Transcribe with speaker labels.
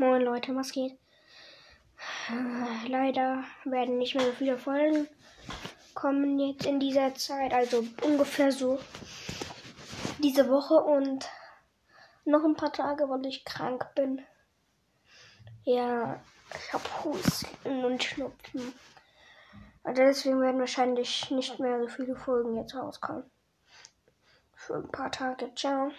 Speaker 1: Moin Leute, was geht? Leider werden nicht mehr so viele Folgen kommen jetzt in dieser Zeit, also ungefähr so diese Woche und noch ein paar Tage, weil ich krank bin. Ja, ich habe Husten und Schnupfen. Also deswegen werden wahrscheinlich nicht mehr so viele Folgen jetzt rauskommen. Für ein paar Tage. Ciao.